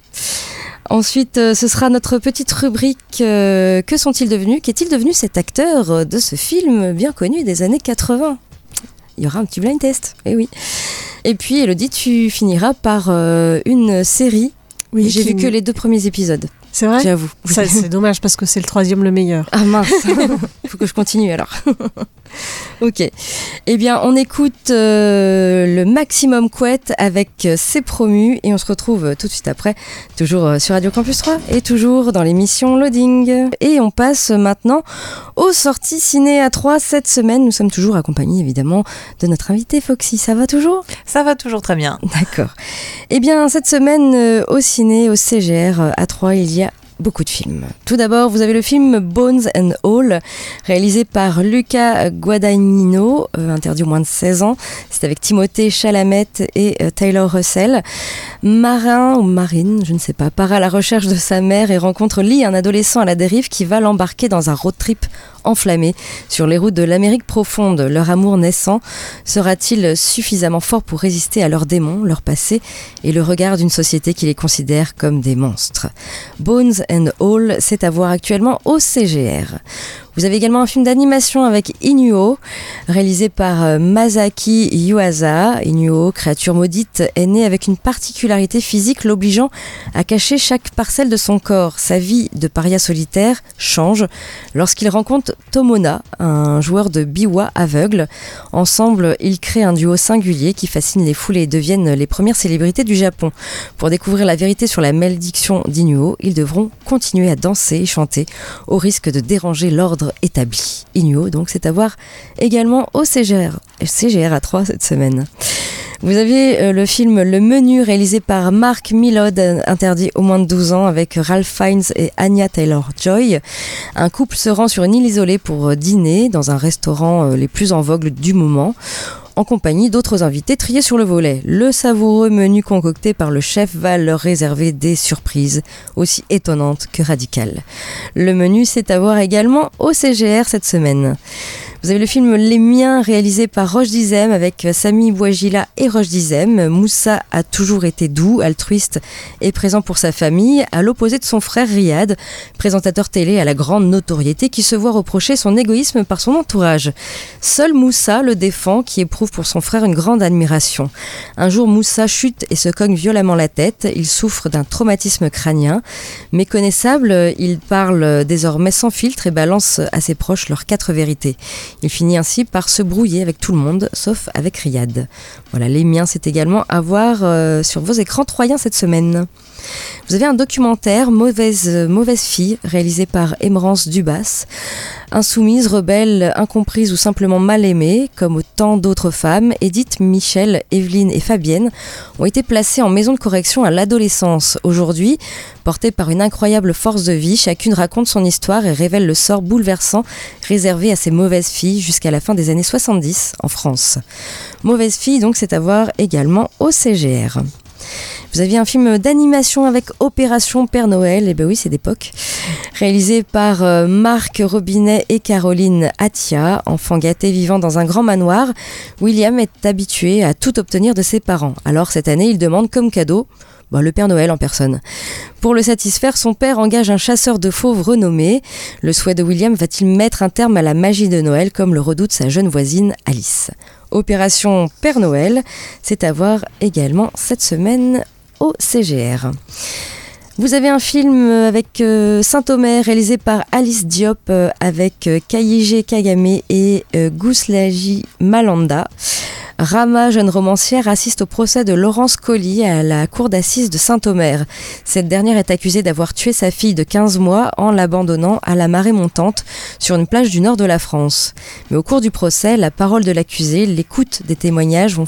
Ensuite, euh, ce sera notre petite rubrique euh, Que sont-ils devenus? Qu'est-il devenu cet acteur de ce film bien connu des années 80 Il y aura un petit blind test, et oui. Et puis, Elodie, tu finiras par euh, une série. Oui, J'ai vu que les deux premiers épisodes, C'est vrai j'avoue. Ça, C'est dommage parce que c'est le troisième le meilleur. Ah mince, faut que je continue alors. ok. Eh bien, on écoute euh, le maximum couette avec euh, C'est promu et on se retrouve euh, tout de suite après, toujours euh, sur Radio Campus 3 et toujours dans l'émission Loading. Et on passe maintenant aux sorties ciné à 3 cette semaine. Nous sommes toujours accompagnés évidemment de notre invité Foxy. Ça va toujours? Ça va toujours très bien. D'accord. Eh bien, cette semaine, euh, au ciné, au CGR, euh, à Troyes, il y a beaucoup de films. Tout d'abord, vous avez le film Bones and All, réalisé par Luca Guadagnino, euh, interdit au moins de 16 ans. C'est avec Timothée Chalamet et euh, Taylor Russell. Marin ou marine, je ne sais pas, part à la recherche de sa mère et rencontre Lee, un adolescent à la dérive qui va l'embarquer dans un road trip enflammé sur les routes de l'Amérique profonde. Leur amour naissant sera-t-il suffisamment fort pour résister à leurs démons, leur passé et le regard d'une société qui les considère comme des monstres? Bones and All, c'est à voir actuellement au CGR. Vous avez également un film d'animation avec Inuo, réalisé par euh, Masaki Yuasa. Inuo, créature maudite, est né avec une particularité physique l'obligeant à cacher chaque parcelle de son corps. Sa vie de paria solitaire change lorsqu'il rencontre Tomona, un joueur de biwa aveugle. Ensemble, ils créent un duo singulier qui fascine les foules et deviennent les premières célébrités du Japon. Pour découvrir la vérité sur la malédiction d'Inuo, ils devront continuer à danser et chanter au risque de déranger l'ordre établi. Inuo, donc, c'est à voir également au CGR, CGR à 3 cette semaine. Vous avez euh, le film Le Menu réalisé par Mark Millod, interdit au moins de 12 ans, avec Ralph Fiennes et Anya Taylor-Joy. Un couple se rend sur une île isolée pour euh, dîner dans un restaurant euh, les plus en vogue du moment. En compagnie d'autres invités triés sur le volet. Le savoureux menu concocté par le chef va leur réserver des surprises aussi étonnantes que radicales. Le menu, c'est à voir également au CGR cette semaine. Vous avez le film Les Miens réalisé par Roche Dizem avec Sami Bouagila et Roche Dizem. Moussa a toujours été doux, altruiste et présent pour sa famille, à l'opposé de son frère Riyad, présentateur télé à la grande notoriété qui se voit reprocher son égoïsme par son entourage. Seul Moussa le défend qui éprouve pour son frère une grande admiration. Un jour Moussa chute et se cogne violemment la tête, il souffre d'un traumatisme crânien. Méconnaissable, il parle désormais sans filtre et balance à ses proches leurs quatre vérités. Il finit ainsi par se brouiller avec tout le monde, sauf avec Riyad. Voilà, les miens, c'est également à voir euh, sur vos écrans troyens cette semaine. Vous avez un documentaire Mauvaise, mauvaise fille, réalisé par Émerance Dubas. Insoumise, rebelle, incomprise ou simplement mal aimée, comme autant d'autres femmes, Edith, Michel, Evelyne et Fabienne ont été placées en maison de correction à l'adolescence. Aujourd'hui, portées par une incroyable force de vie, chacune raconte son histoire et révèle le sort bouleversant réservé à ces mauvaises filles jusqu'à la fin des années 70 en France. Mauvaise fille, donc, c'est à voir également au CGR. Vous aviez un film d'animation avec Opération Père Noël, et ben oui, c'est d'époque, réalisé par euh, Marc Robinet et Caroline Atia, enfant gâté vivant dans un grand manoir. William est habitué à tout obtenir de ses parents. Alors cette année, il demande comme cadeau bah, le Père Noël en personne. Pour le satisfaire, son père engage un chasseur de fauves renommé. Le souhait de William va-t-il mettre un terme à la magie de Noël comme le redoute sa jeune voisine Alice? Opération Père Noël, c'est à voir également cette semaine au CGR. Vous avez un film avec euh, Saint-Omer réalisé par Alice Diop euh, avec euh, Kagame et Gouslaji Malanda. Rama, jeune romancière, assiste au procès de Laurence Colli à la cour d'assises de Saint-Omer. Cette dernière est accusée d'avoir tué sa fille de 15 mois en l'abandonnant à la marée montante sur une plage du nord de la France. Mais au cours du procès, la parole de l'accusé, l'écoute des témoignages vont,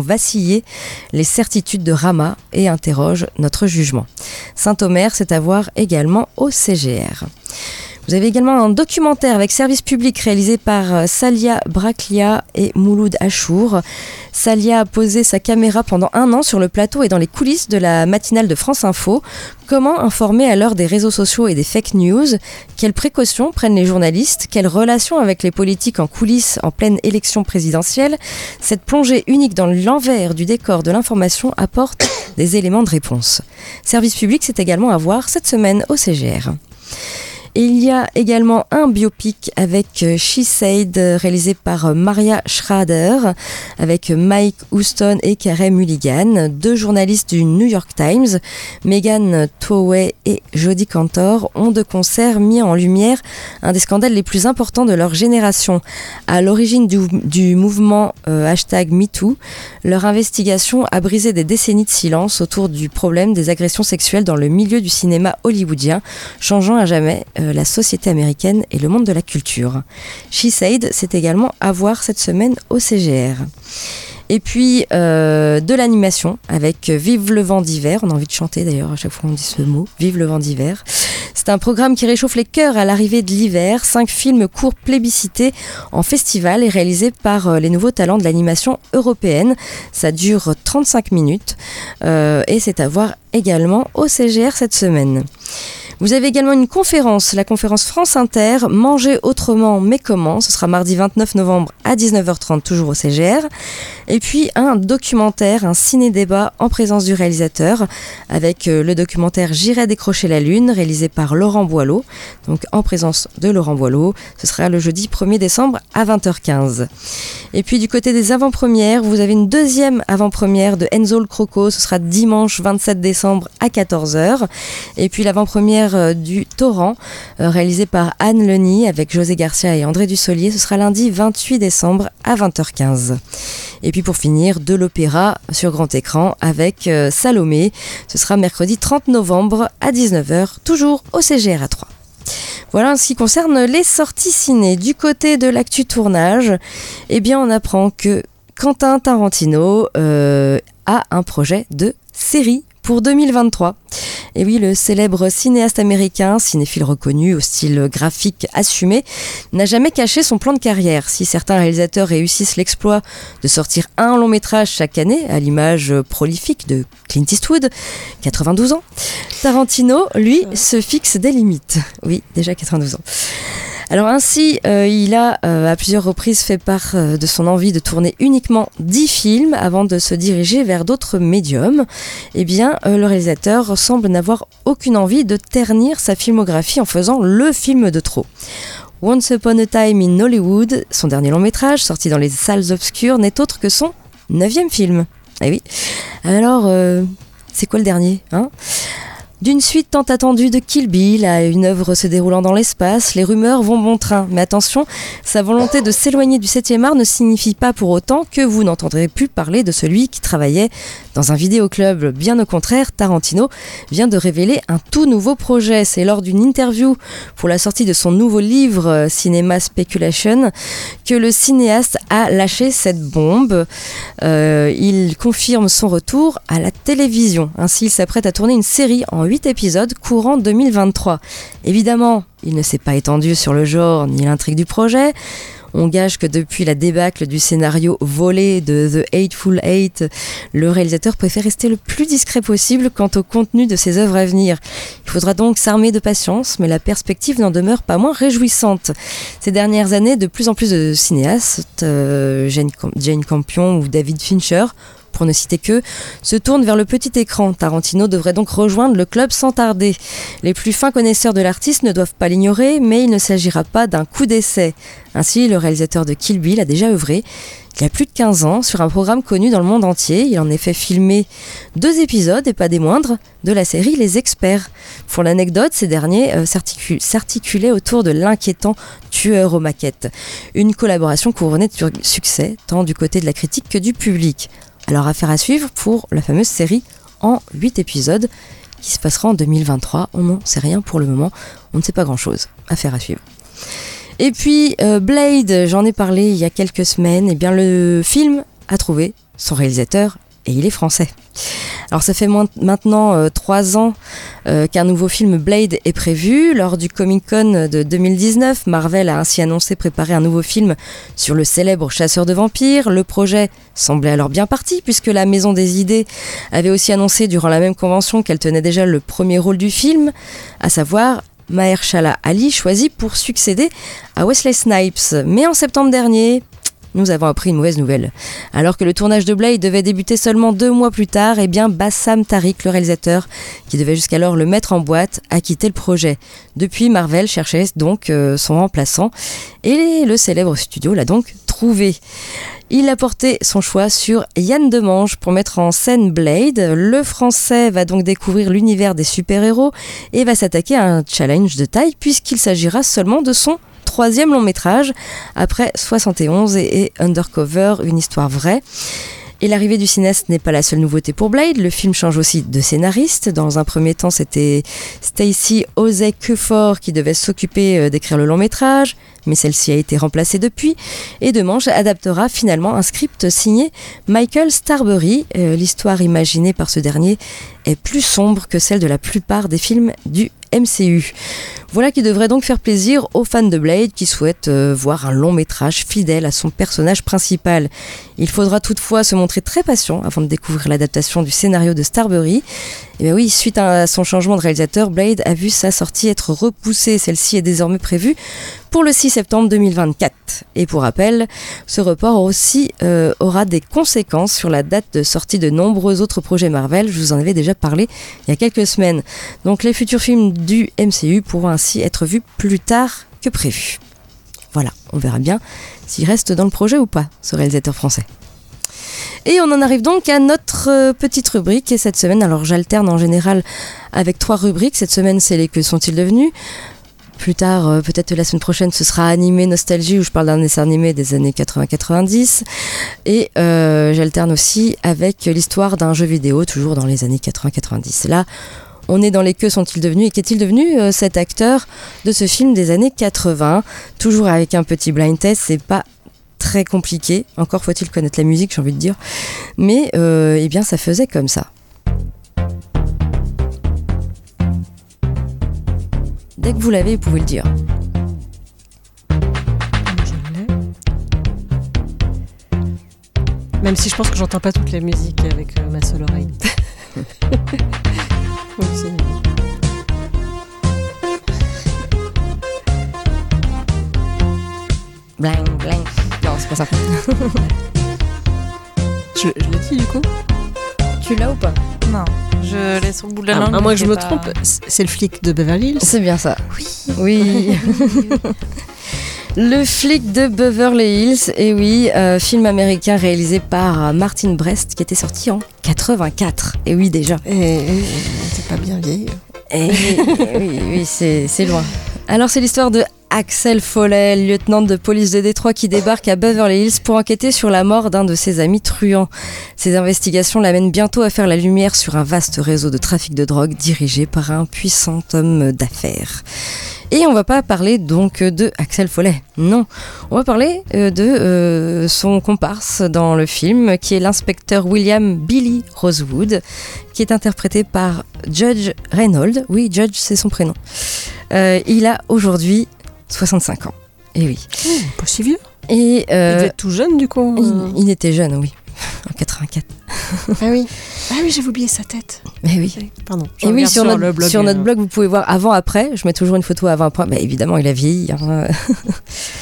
vaciller les certitudes de Rama et interrogent notre jugement. Saint-Omer, c'est à voir également au CGR. Vous avez également un documentaire avec service public réalisé par euh, Salia Braclia et Mouloud Achour. Salia a posé sa caméra pendant un an sur le plateau et dans les coulisses de la matinale de France Info. Comment informer à l'heure des réseaux sociaux et des fake news? Quelles précautions prennent les journalistes? Quelles relations avec les politiques en coulisses en pleine élection présidentielle? Cette plongée unique dans l'envers du décor de l'information apporte des éléments de réponse. Service public, c'est également à voir cette semaine au CGR. Il y a également un biopic avec euh, She Said, réalisé par euh, Maria Schrader, avec Mike Houston et Karen Mulligan, deux journalistes du New York Times. Megan Towey et Jodie Cantor ont de concert mis en lumière un des scandales les plus importants de leur génération. À l'origine du, mouvement euh, hashtag MeToo, leur investigation a brisé des décennies de silence autour du problème des agressions sexuelles dans le milieu du cinéma hollywoodien, changeant à jamais euh, la société américaine et le monde de la culture. She Said, c'est également à voir cette semaine au CGR. Et puis euh, de l'animation avec Vive le vent d'hiver. On a envie de chanter d'ailleurs à chaque fois qu'on dit ce mot. Vive le vent d'hiver. C'est un programme qui réchauffe les cœurs à l'arrivée de l'hiver. Cinq films courts plébiscités en festival et réalisés par euh, les nouveaux talents de l'animation européenne. Ça dure 35 minutes et c'est à voir également au CGR cette semaine. Vous avez également une conférence, la conférence France Inter, Manger autrement mais comment Ce sera mardi 29 novembre à 19h30, toujours au CGR. Et puis un documentaire, un ciné-débat en présence du réalisateur, avec euh, le documentaire J'irai décrocher la lune, réalisé par Laurent Boileau. Donc en présence de Laurent Boileau, ce sera le jeudi 1er décembre à 20h15. Et puis du côté des avant-premières, vous avez une deuxième avant-première de Enzo le Croco, ce sera dimanche 27 décembre à 14h. Et puis l'avant-première euh, du Torrent, euh, réalisé par Anne Leny avec José Garcia et André Dussolier. Ce sera lundi 28 décembre à 20h15. Et puis pour finir, de l'opéra sur grand écran avec euh, Salomé. Ce sera mercredi 30 novembre à 19h, toujours au CGR à 3. Voilà en ce qui concerne les sorties ciné. Du côté de l'actu tournage, eh bien on apprend que Quentin Tarantino a un projet de série pour 2023. Et oui, le célèbre cinéaste américain, cinéphile reconnu au style graphique assumé, n'a jamais caché son plan de carrière. Si certains réalisateurs réussissent l'exploit de sortir un long métrage chaque année, à l'image prolifique de Clint Eastwood, 92 ans, Tarantino, lui, se fixe des limites. Oui, déjà 92 ans. Alors ainsi, euh, il a euh, à plusieurs reprises fait part euh, de son envie de tourner uniquement 10 films avant de se diriger vers d'autres médiums. Eh bien, le réalisateur semble n'avoir aucune envie de ternir sa filmographie en faisant le film de trop. Once Upon a Time in Hollywood, son dernier long métrage, sorti dans les salles obscures, n'est autre que son neuvième film. Eh oui. Alors, c'est quoi le dernier hein? D'une suite tant attendue de Kill Bill à une œuvre se déroulant dans l'espace, les rumeurs vont bon train. Mais attention, sa volonté de s'éloigner du 7e art ne signifie pas pour autant que vous n'entendrez plus parler de celui qui travaillait dans un vidéoclub. Bien au contraire, Tarantino vient de révéler un tout nouveau projet. C'est lors d'une interview pour la sortie de son nouveau livre euh, Cinema Speculation que le cinéaste a lâché cette bombe. Euh, il confirme son retour à la télévision. Ainsi, il s'apprête à tourner une série en 8 épisodes courant 2023. Évidemment, il ne s'est pas étendu sur le genre ni l'intrigue du projet. On gage que depuis la débâcle du scénario volé de The Eightful Eight, le réalisateur préfère rester le plus discret possible quant au contenu de ses œuvres à venir. Il faudra donc s'armer de patience, mais la perspective n'en demeure pas moins réjouissante. Ces dernières années, de plus en plus de cinéastes, euh, Jane Campion ou David Fincher, pour ne citer que, se tourne vers le petit écran. Tarantino devrait donc rejoindre le club sans tarder. Les plus fins connaisseurs de l'artiste ne doivent pas l'ignorer, mais il ne s'agira pas d'un coup d'essai. Ainsi, le réalisateur de Kill Bill a déjà œuvré il y a plus de 15 ans sur un programme connu dans le monde entier. Il en est fait filmer deux épisodes, et pas des moindres, de la série Les Experts. Pour l'anecdote, ces derniers euh, s'articulaient autour de l'inquiétant tueur aux maquettes. Une collaboration couronnée de succès, tant du côté de la critique que du public. Alors affaire à suivre pour la fameuse série en 8 épisodes qui se passera en 2023. On n'en sait rien pour le moment, on ne sait pas grand-chose. Affaire à suivre. Et puis euh, Blade, j'en ai parlé il y a quelques semaines, et eh bien le film a trouvé son réalisateur et il est français. Alors ça fait maintenant euh, trois ans euh, qu'un nouveau film Blade est prévu. Lors du Comic Con de 2019, Marvel a ainsi annoncé préparer un nouveau film sur le célèbre chasseur de vampires. Le projet semblait alors bien parti puisque la Maison des Idées avait aussi annoncé durant la même convention qu'elle tenait déjà le premier rôle du film, à savoir Mahershala Ali choisi pour succéder à Wesley Snipes. Mais en septembre dernier, nous avons appris une mauvaise nouvelle. Alors que le tournage de Blade devait débuter seulement deux mois plus tard, eh bien Bassam Tariq, le réalisateur, qui devait jusqu'alors le mettre en boîte, a quitté le projet. Depuis, Marvel cherchait donc euh, son remplaçant et le célèbre studio l'a donc trouvé. Il a porté son choix sur Yann Demange pour mettre en scène Blade. Le français va donc découvrir l'univers des super-héros et va s'attaquer à un challenge de taille puisqu'il s'agira seulement de son troisième long métrage après 71 et, Undercover, une histoire vraie. Et l'arrivée du cinéaste n'est pas la seule nouveauté pour Blade. Le film change aussi de scénariste. Dans un premier temps, c'était Stacy Osei qui devait s'occuper euh, d'écrire le long métrage, mais celle-ci a été remplacée depuis. Et Demange adaptera finalement un script signé Michael Starbury. Euh, l'histoire imaginée par ce dernier est plus sombre que celle de la plupart des films du MCU. Voilà qui devrait donc faire plaisir aux fans de Blade qui souhaitent euh, voir un long métrage fidèle à son personnage principal. Il faudra toutefois se montrer très patient avant de découvrir l'adaptation du scénario de Starbury. Et bien oui, suite à son changement de réalisateur, Blade a vu sa sortie être repoussée. Celle-ci est désormais prévue pour le 6 septembre 2024. Et pour rappel, ce report aussi euh, aura des conséquences sur la date de sortie de nombreux autres projets Marvel. Je vous en avais déjà parlé il y a quelques semaines. Donc les futurs films du MCU pourront ainsi être vus plus tard que prévu. Voilà, on verra bien s'il reste dans le projet ou pas, ce réalisateur français. Et on en arrive donc à notre euh, petite rubrique. Et cette semaine, alors j'alterne en général avec trois rubriques. Cette semaine, c'est les Que sont-ils devenus? Plus tard, euh, peut-être la semaine prochaine, ce sera Animé Nostalgie où je parle d'un dessin animé des années 80-90. Et euh, j'alterne aussi avec l'histoire d'un jeu vidéo, toujours dans les années 80-90. Là, on est dans les que sont-ils devenus et qu'est-il devenu cet acteur de ce film des années 80 Toujours avec un petit blind test, c'est pas très compliqué. Encore faut-il connaître la musique, j'ai envie de dire. Mais euh, eh bien, ça faisait comme ça. Dès que vous l'avez, vous pouvez le dire. Même si je pense que j'entends pas toute la musique avec euh, ma seule oreille. oui, c'est- Bling, bling. Non, c'est pas ça. je je l'ai dit du coup tu l'as ou pas? Non, je laisse au bout de la Ah, langue. à moins mais que je me pas- trompe, c'est le flic de Beverly Hills. C'est bien ça. Oui. Oui. Le flic de Beverly Hills, et oui, euh, film américain réalisé par euh, Martin Brest qui était sorti en 84. Et oui, déjà. Et, et c'est pas bien vieille. Et oui, oui, c'est c'est loin. Alors, c'est l'histoire de Axel Follet, lieutenant de police de Détroit qui débarque à Beverly Hills pour enquêter sur la mort d'un de ses amis truands. Ses investigations l'amènent bientôt à faire la lumière sur un vaste réseau de trafic de drogue dirigé par un puissant homme d'affaires. Et on va pas parler donc de Axel Follet, non. On va parler euh, de euh, son comparse dans le film, qui est l'inspecteur William Billy Rosewood, qui est interprété par Judge Reynolds. Oui, Judge, c'est son prénom. Euh, il a aujourd'hui 65 ans. Et oui. Pas si vieux. Et Il euh, devait être tout jeune du coup. il, il était jeune, oui, en 84. Ah oui. Ah oui, j'avais oublié sa tête. Mais oui. Pardon. Et oui, sur, notre, le blog, sur notre euh, blog, vous pouvez voir avant-après. Je mets toujours une photo avant-après. Mais évidemment, il a vieilli. hein.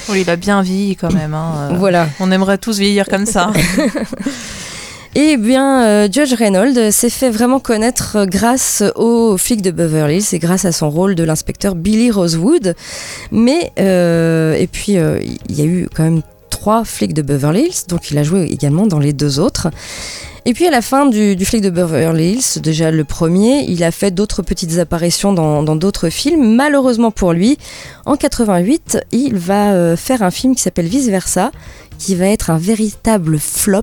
Oui, il a bien vieilli quand même. hein, euh, Voilà. On aimerait tous vieillir comme ça. Eh bien, euh, Judge Reynolds s'est fait vraiment connaître euh, grâce au flic de Beverly Hills et grâce à son rôle de l'inspecteur Billy Rosewood. Mais, euh, et puis, il y a eu quand même trois flics de Beverly Hills, donc il a joué également dans les deux autres. Et puis à la fin du, du flic de Beverly Hills, déjà le premier, il a fait d'autres petites apparitions dans d'autres films. Malheureusement pour lui, en 88, il va faire un film qui s'appelle Vice Versa, qui va être un véritable flop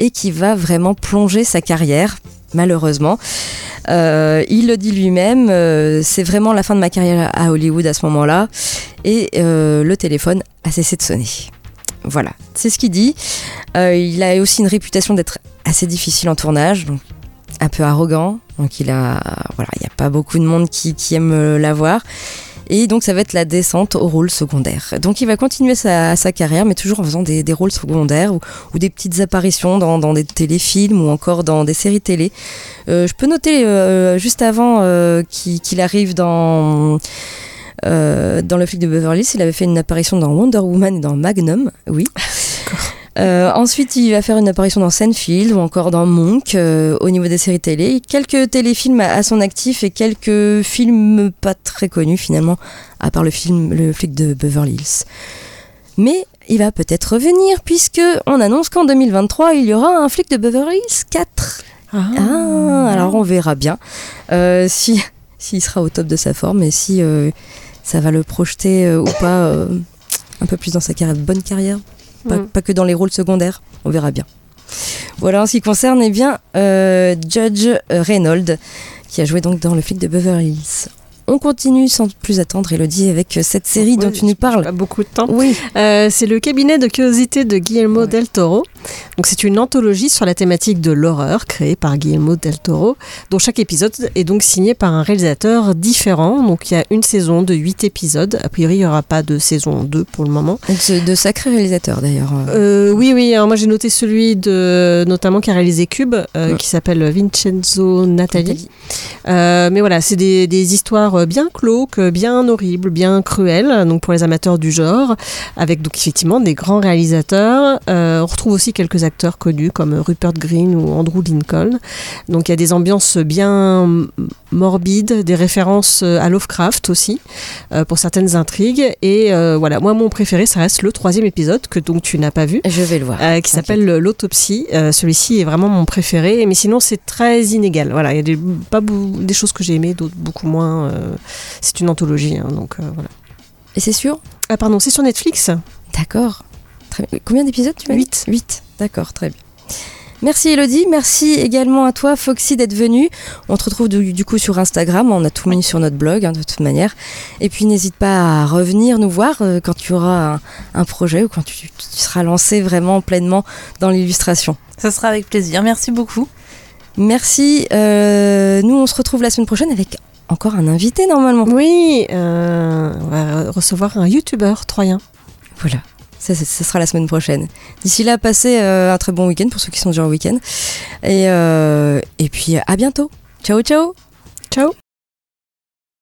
et qui va vraiment plonger sa carrière, malheureusement. Euh, il le dit lui-même, euh, c'est vraiment la fin de ma carrière à Hollywood à ce moment-là, et euh, le téléphone a cessé de sonner. Voilà, c'est ce qu'il dit. Il a aussi une réputation d'être assez difficile en tournage, un peu arrogant. Donc il a, voilà, il n'y a pas beaucoup de monde qui, qui aime l'avoir. Et donc ça va être la descente au rôle secondaire. Donc il va continuer sa, carrière, mais toujours en faisant des, rôles secondaires ou, des petites apparitions dans, des téléfilms ou encore dans des séries télé. Euh, je peux noter euh, juste avant euh, qu'il arrive dans... dans le flic de Beverly Hills, il avait fait une apparition dans Wonder Woman et dans Magnum, oui. Euh, ensuite, il va faire une apparition dans Seinfeld ou encore dans Monk euh, au niveau des séries télé. Quelques téléfilms à, à son actif et quelques films pas très connus finalement, à part le film Le flic de Beverly Hills. Mais il va peut-être revenir puisque on annonce qu'en 2023 il y aura un flic de Beverly Hills 4. Ah, alors on verra bien euh, si s'il sera au top de sa forme et si ça va le projeter ou pas un peu plus dans sa carrière, bonne carrière, pas, Mm. pas que dans les rôles secondaires, on verra bien. Voilà en ce qui concerne eh bien euh, Judge Reynolds qui a joué donc dans le flic de Beverly Hills. On continue sans plus attendre, Elodie, avec cette série dont tu nous parles. Pas beaucoup de temps. Oui. Euh, c'est le cabinet de curiosité de Guillermo del Toro. Donc c'est une anthologie sur la thématique de l'horreur créée par Guillermo del Toro, dont chaque épisode est donc signé par un réalisateur différent. Donc il y a une saison de 8 épisodes. A priori, il n'y aura pas de saison 2 pour le moment. De, de sacrés réalisateurs d'ailleurs. Euh, oui, oui. Alors moi j'ai noté celui de notamment qui a réalisé Cube, euh, qui s'appelle Vincenzo Natali. Euh, mais voilà, c'est des, des histoires bien glauques, bien horribles, bien cruelles. Donc pour les amateurs du genre, avec donc effectivement des grands réalisateurs. Euh, on retrouve aussi quelques acteurs connus comme Rupert Green ou Andrew Lincoln. Donc il y a des ambiances bien morbides, des références à Lovecraft aussi euh, pour certaines intrigues. Et euh, voilà, moi mon préféré, ça reste le troisième épisode que donc tu n'as pas vu. Je vais le voir. Euh, qui s'appelle l'autopsie. Euh, Celui-ci est vraiment mon préféré, mais sinon c'est très inégal. Voilà, il y a des, pas des choses que j'ai aimées, d'autres beaucoup moins. euh, c'est une anthologie, hein, donc euh, voilà. Et c'est sûr? Ah pardon, c'est sur Netflix? D'accord. Très bien. Combien d'épisodes tu m'as dit Huit. 8. D'accord, très bien. Merci Elodie, merci également à toi Foxy d'être venue. On te retrouve du, du coup sur Instagram, on a tout mis sur notre blog hein, de toute manière. Et puis n'hésite pas à revenir nous voir euh, quand tu auras un, un projet ou quand tu, tu seras lancé vraiment pleinement dans l'illustration. Ça sera avec plaisir. Merci beaucoup. Merci. euh, nous on se retrouve la semaine prochaine avec encore un invité normalement. Oui, euh, on va recevoir un youtubeur troyen. Voilà. Ça, sera la semaine prochaine. D'ici là, passez euh, un très bon week-end pour ceux qui sont déjà en week-end. Et, euh, et puis à bientôt. Ciao, ciao. Ciao.